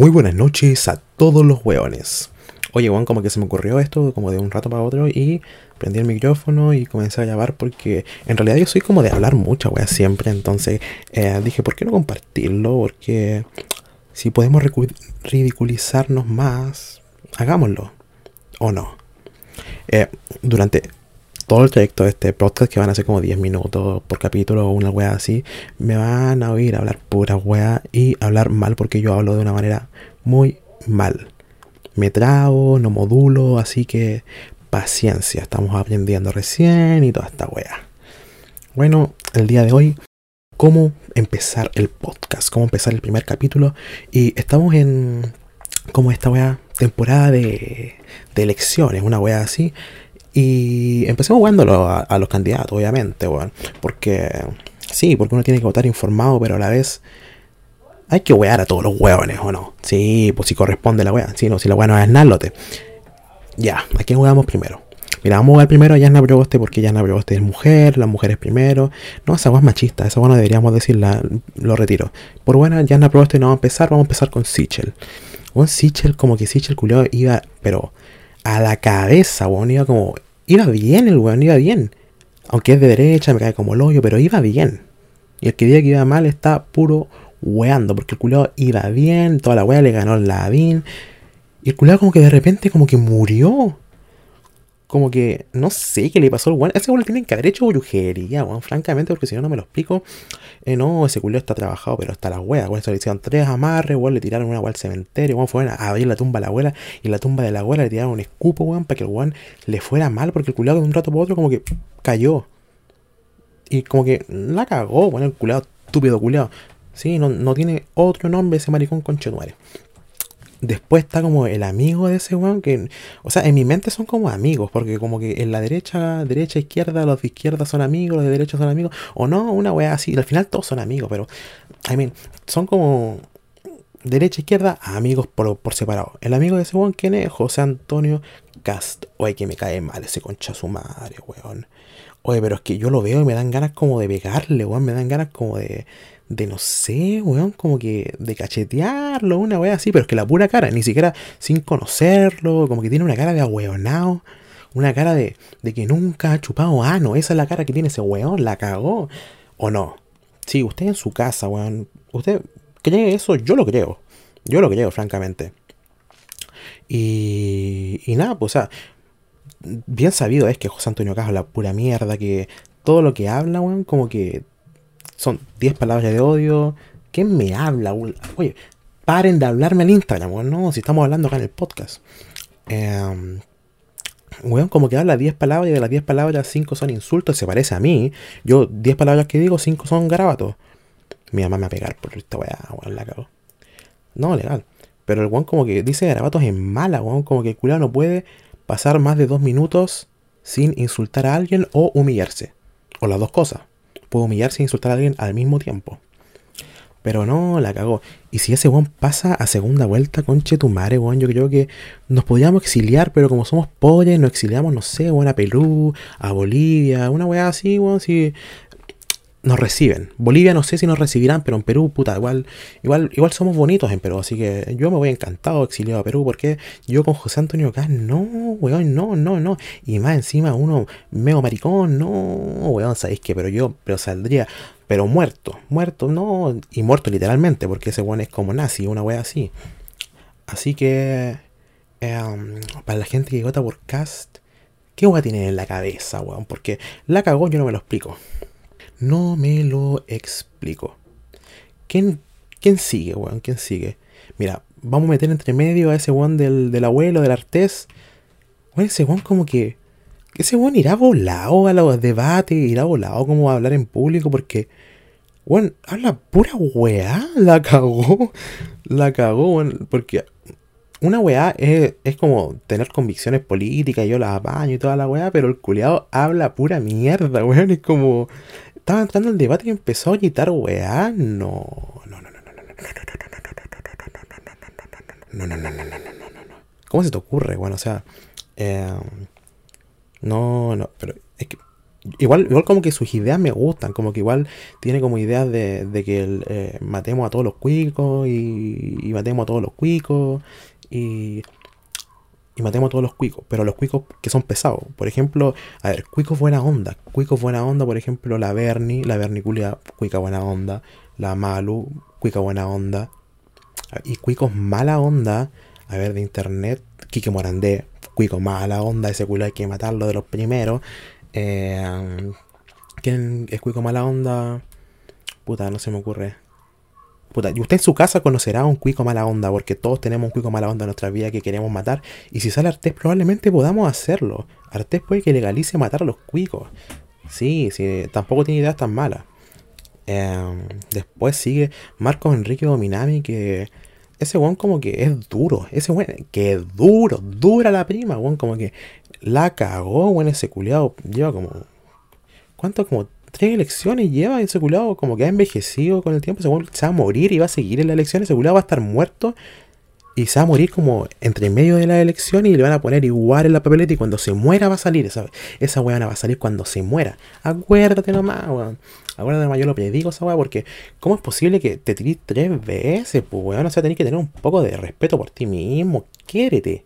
Muy buenas noches a todos los hueones. Oye, Juan, como que se me ocurrió esto como de un rato para otro y prendí el micrófono y comencé a llamar porque en realidad yo soy como de hablar mucha wea siempre. Entonces eh, dije, ¿por qué no compartirlo? Porque si podemos ridiculizarnos más, hagámoslo. ¿O no? Eh, durante todo el trayecto de este podcast, que van a ser como 10 minutos por capítulo o una wea así, me van a oír hablar pura wea y hablar mal porque yo hablo de una manera muy mal. Me trago, no modulo, así que paciencia, estamos aprendiendo recién y toda esta wea. Bueno, el día de hoy, cómo empezar el podcast, cómo empezar el primer capítulo y estamos en como esta wea temporada de, de elecciones, una wea así. Y empecemos jugándolo a, los candidatos, obviamente, weón. Porque, sí, porque uno tiene que votar informado, pero a la vez hay que wear a todos los hueones, ¿o no? Sí, pues si corresponde la wea. Sí, no, si la wea no es nalote. Ya, ¿a quién jugamos primero? Mira, vamos a jugar primero a Yasna Proboste porque Yasna Proboste es mujer, las mujeres primero. No, esa es machista, esa deberíamos decirla, lo retiro. Por buena, Yasna Proboste no vamos a empezar, vamos a empezar con Sichel. Un Sichel, como que Sichel culiado iba, pero a la cabeza, weón. Iba como. Iba bien el weón, iba bien. Aunque es de derecha, me cae como el hoyo, pero iba bien. Y el que diga que iba mal está puro weando, porque el culo iba bien, toda la wea le ganó el ladín. Y el culo como que de repente como que murió como que no sé qué le pasó al weón. Ese weón le tienen que haber hecho brujería, weón, francamente, porque si no, no me lo explico. Eh, no, ese culo está trabajado, pero está la wea, weón. Se le hicieron tres amarres, weón, le tiraron una weá al cementerio, weón, fueron a abrir la tumba a la abuela y la tumba de la abuela le tiraron un escupo, weón, para que el weón le fuera mal, porque el culiado de un rato para otro como que cayó. Y como que la cagó, weón, el culiado, estúpido culiado. Sí, no, no tiene otro nombre ese maricón conchetuare. Después está como el amigo de ese weón que, o sea, en mi mente son como amigos, porque como que en la derecha, derecha, izquierda, los de izquierda son amigos, los de derecha son amigos, o no, una weá así, al final todos son amigos, pero, I mean, son como derecha, izquierda, amigos por, por separado. El amigo de ese weón, ¿quién es? José Antonio Cast. Oye, que me cae mal ese concha su madre, weón. Oye, pero es que yo lo veo y me dan ganas como de pegarle, weón, me dan ganas como de de no sé, weón, como que de cachetearlo, una weá así, pero es que la pura cara, ni siquiera sin conocerlo, como que tiene una cara de ahueonado, una cara de, de que nunca ha chupado ano, esa es la cara que tiene ese weón, la cagó, o no. Sí, usted en su casa, weón, usted cree eso, yo lo creo, yo lo creo, francamente. Y, y nada, pues, o sea, bien sabido es que José Antonio Cajo la pura mierda, que todo lo que habla, weón, como que son 10 palabras de odio. ¿Quién me habla? Oye, paren de hablarme al Instagram, no, si estamos hablando acá en el podcast. Eh, weón, como que habla 10 palabras y de las 10 palabras 5 son insultos, se parece a mí. Yo 10 palabras que digo, 5 son garabatos. Mi mamá me va a pegar por esta weá, weón, la cago. No, legal. Pero el weón como que dice garabatos en mala, weón, como que el culado no puede pasar más de 2 minutos sin insultar a alguien o humillarse. O las dos cosas puedo humillarse e insultar a alguien al mismo tiempo. Pero no, la cagó. Y si ese weón pasa a segunda vuelta, conche tu madre, weón, yo creo que nos podríamos exiliar, pero como somos pobres, nos exiliamos, no sé, weón, a Perú, a Bolivia, una weá así, weón, si nos reciben. Bolivia no sé si nos recibirán, pero en Perú, puta, igual, igual, igual somos bonitos en Perú, así que yo me voy encantado exiliado a Perú, porque yo con José Antonio Gas, no, weón, no, no, no. Y más encima uno meo maricón, no, weón, sabéis que, pero yo, pero saldría, pero muerto, muerto, no, y muerto literalmente, porque ese weón es como nazi, una wea así. Así que, em, para la gente que vota por Cast, ¿qué weón tiene en la cabeza, weón? Porque la cagó, yo no me lo explico. No me lo explico. ¿Quién, quién sigue, weón? ¿Quién sigue? Mira, vamos a meter entre medio a ese weón del, del abuelo, del artés. Weón, ese weón como que... Ese weón irá volado a los debates, irá volado como a hablar en público porque... Weón, habla pura weá, la cagó. La cagó, weón, porque una weá es, es, como tener convicciones políticas, yo las apaño y toda la weá, pero el culiado habla pura mierda, weón. Es como, estaba entrando el debate y empezó a quitar weá. No, no, no, no, no, no, no, no, no, no, no, no, no, no, no. ¿Cómo se te ocurre, bueno? O sea, no, no, pero es que igual, igual como que sus ideas me gustan, como que igual tiene como ideas de, de que eh, matemos a todos los cuicos y, y matemos a todos los cuicos y y matemos a todos los cuicos, pero los cuicos que son pesados. Por ejemplo, a ver, cuicos buena onda. Cuicos buena onda, por ejemplo, la Bernie, la Berniculia, cuica buena onda. La Malu, cuica buena onda. Y cuicos mala onda, a ver, de internet, Kike Morandé, cuico mala onda, ese culo hay que matarlo de los primeros. Eh, ¿Quién es cuico mala onda? Puta, no se me ocurre. Puta, y usted en su casa conocerá a un cuico mala onda, porque todos tenemos un cuico mala onda en nuestra vida que queremos matar. Y si sale Artés, probablemente podamos hacerlo. Artés puede que legalice matar a los cuicos. Sí, sí, tampoco tiene ideas tan malas. Em, después sigue Marcos Enrique Dominami, que ese weón como que es duro. Ese weón que es duro, dura la prima, weón, como que la cagó, weón, ese culiado. Lleva como. ¿Cuánto? Como tres elecciones lleva ese culado como que ha envejecido con el tiempo, se va a morir y va a seguir en la elección, ese culado va a estar muerto y se va a morir como entre medio de la elección y le van a poner igual en la papeleta y cuando se muera va a salir, esa, esa weona va a salir cuando se muera. Acuérdate nomás, weón. Acuérdate nomás, yo lo predigo esa weá porque ¿cómo es posible que te tires tres veces, pues weón? O sea, tenés que tener un poco de respeto por ti mismo. Quiérete,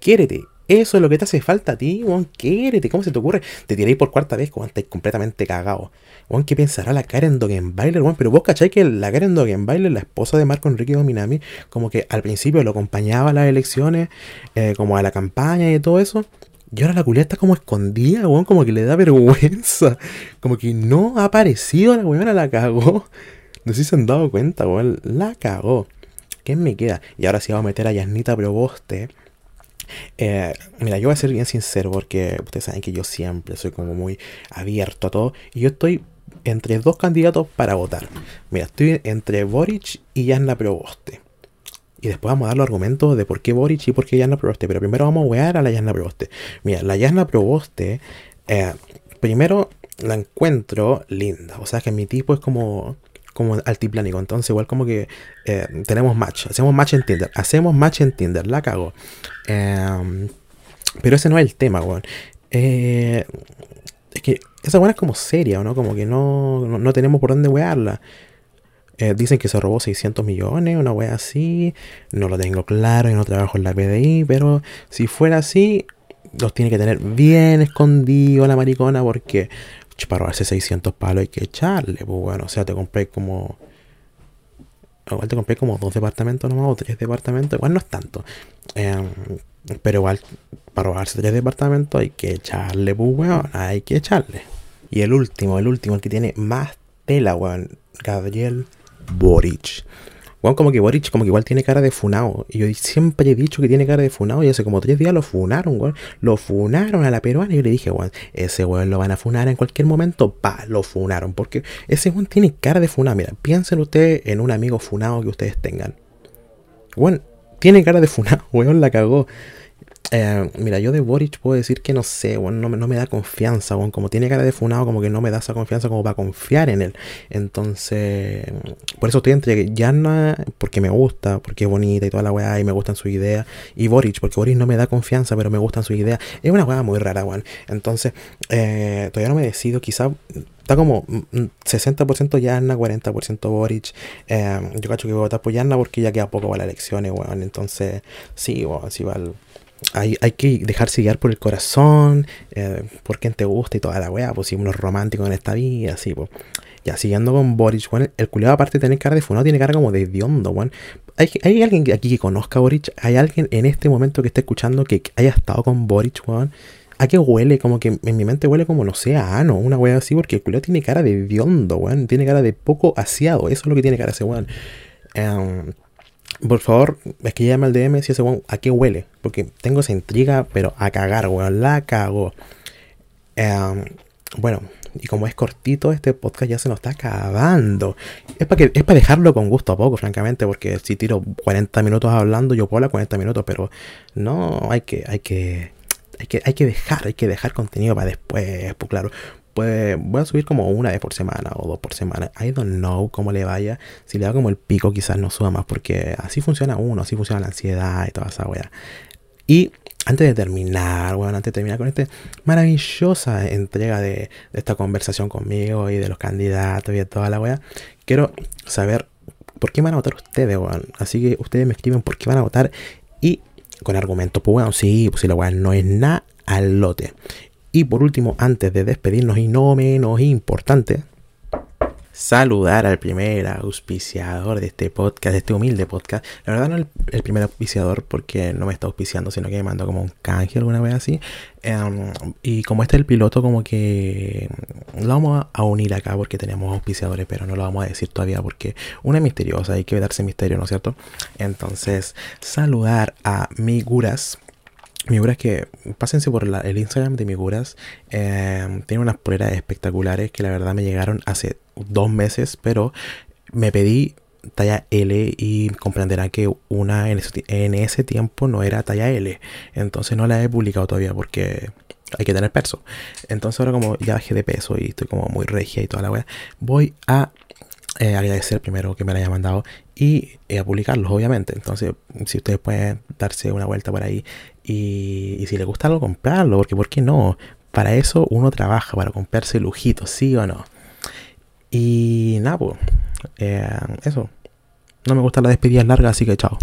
quiérete. Eso es lo que te hace falta a ti, weón. Quérete, ¿cómo se te ocurre? Te tiráis por cuarta vez cuando estáis completamente cagado. Weón, ¿qué pensará la Karen Dogenbailer, weón? Pero vos cacháis que la Karen Dogenbailer, la esposa de Marco Enrique Dominami, como que al principio lo acompañaba a las elecciones, eh, como a la campaña y todo eso. Y ahora la culia está como escondida, weón, como que le da vergüenza. Como que no ha aparecido la weona, la cagó. No sé si se han dado cuenta, weón. La cagó. ¿Qué me queda? Y ahora sí vamos a meter a Yasnita Proboste eh, mira, yo voy a ser bien sincero porque ustedes saben que yo siempre soy como muy abierto a todo. Y yo estoy entre dos candidatos para votar. Mira, estoy entre Boric y Yanna Proboste. Y después vamos a dar los argumentos de por qué Boric y por qué Yanna Proboste. Pero primero vamos a wear a la Yanna Proboste. Mira, la Yanna Proboste, eh, primero la encuentro linda. O sea que mi tipo es como como altiplánico. Entonces, igual como que eh, tenemos match. Hacemos match en Tinder. Hacemos match en Tinder. La cago. Em, pero ese no es el tema, weón. Eh, es que esa buena es como seria, ¿no? Como que no, no, tenemos por dónde wearla. Eh, dicen que se robó 600 millones, una wea así. No lo tengo claro y no trabajo en la PDI, pero si fuera así, los tiene que tener bien escondido la maricona porque para robarse 600 palos hay que echarle, pues bueno, o sea, te compré como... Igual te compré como dos departamentos nomás o tres departamentos, igual no es tanto. Em, pero igual, para robarse tres departamentos hay que echarle, pues weón, hay que echarle. Y el último, el último, el que tiene más tela, weón, Gabriel Boric. Bueno, como que Boric como que igual tiene cara de funado. Y yo siempre he dicho que tiene cara de funado. Y hace como tres días lo funaron, weón. Lo funaron a la peruana. Y yo le dije, weón, ese weón lo van a funar en cualquier momento. Pa, lo funaron. Porque ese weón tiene cara de funado. Mira, piensen ustedes en un amigo funado que ustedes tengan. Weón, tiene cara de funado, weón, la cagó. Eh, mira, yo de Boric puedo decir que no sé, no, me da confianza, bueno, como tiene cara de funado, como que no me da esa confianza como para confiar en él. Entonces, por eso estoy entre Yana, porque me gusta, porque es bonita y toda la weá, y me gustan sus ideas, y Boric, porque Boric no me da confianza, pero me gustan sus ideas. Es una weá muy rara, weón. Entonces, eh, todavía no me decido, quizá está como 60% Yana, 40% Boric. Eh, yo cacho que voy a votar por Yana porque ya queda poco para las elecciones, weón. Entonces, sí, weón, sí va el hay, hay, que dejarse guiar por el corazón, eh, por quien te gusta y toda la weá, pues si uno es romántico en esta vida, así, pues. Ya, siguiendo con Boric, bueno, el culiado aparte de tener cara de funado, tiene cara como de diondo, weón. ¿Hay, ¿Hay, alguien aquí que conozca Boric? ¿Hay alguien en este momento que esté escuchando que haya estado con Boric, weón? ¿A qué huele? Como que en mi mente huele como, no sé, a ano, una weá así, porque el culiado tiene cara de diondo, weón. Tiene cara de poco aseado, eso es lo que tiene cara ese weón. Um, por favor, es que llame al DM si ese weón a qué huele. Porque tengo esa intriga, pero a cagar, weón. La cago. Em, bueno, y como es cortito, este podcast ya se nos está acabando. Es para que es para dejarlo con gusto a poco, francamente, porque si tiro 40 minutos hablando, yo puedo hablar 40 minutos, pero no, hay que, hay que, hay que, hay que dejar, hay que dejar contenido para después, pues claro pues voy a subir como una vez por semana o dos por semana. I don't know cómo le vaya. Si le da como el pico, quizás no suba más, porque así funciona uno, así funciona la ansiedad y toda esa weá. Y antes de terminar, bueno, antes de terminar con esta maravillosa entrega de, esta conversación conmigo y de los candidatos y de toda la weá, quiero saber por qué van a votar ustedes, weón. Así que ustedes me escriben por qué van a votar y con argumentos, pues bueno, sí, pues si la weá no es nada al lote. Y por último, antes de despedirnos y no menos importante, saludar al primer auspiciador de este podcast, de este humilde podcast. La verdad no el, primer auspiciador porque no me está auspiciando, sino que me mandó como un canje alguna vez así. Em, y como este es el piloto, como que lo vamos a unir acá porque tenemos auspiciadores, pero no lo vamos a decir todavía porque una es misteriosa, hay que darse misterio, ¿no es cierto? Entonces, saludar a Miguras Miguras que pásense por el Instagram de Miguras. Eh, tiene unas poleras espectaculares que la verdad me llegaron hace dos meses, pero me pedí talla L y comprenderán que una en ese, tiempo no era talla L. Entonces no la he publicado todavía porque hay que tener peso. Entonces ahora como ya bajé de peso y estoy como muy regia y toda la weá, voy a eh, agradecer primero que me la haya mandado y eh, a publicarlos, obviamente. Entonces, si ustedes pueden darse una vuelta por ahí y, si les gusta algo, comprarlo, porque ¿por qué no? Para eso uno trabaja, para comprarse lujitos, ¿sí o no? Y nada, pues, eh, eso. No me gustan las despedidas largas, así que chao.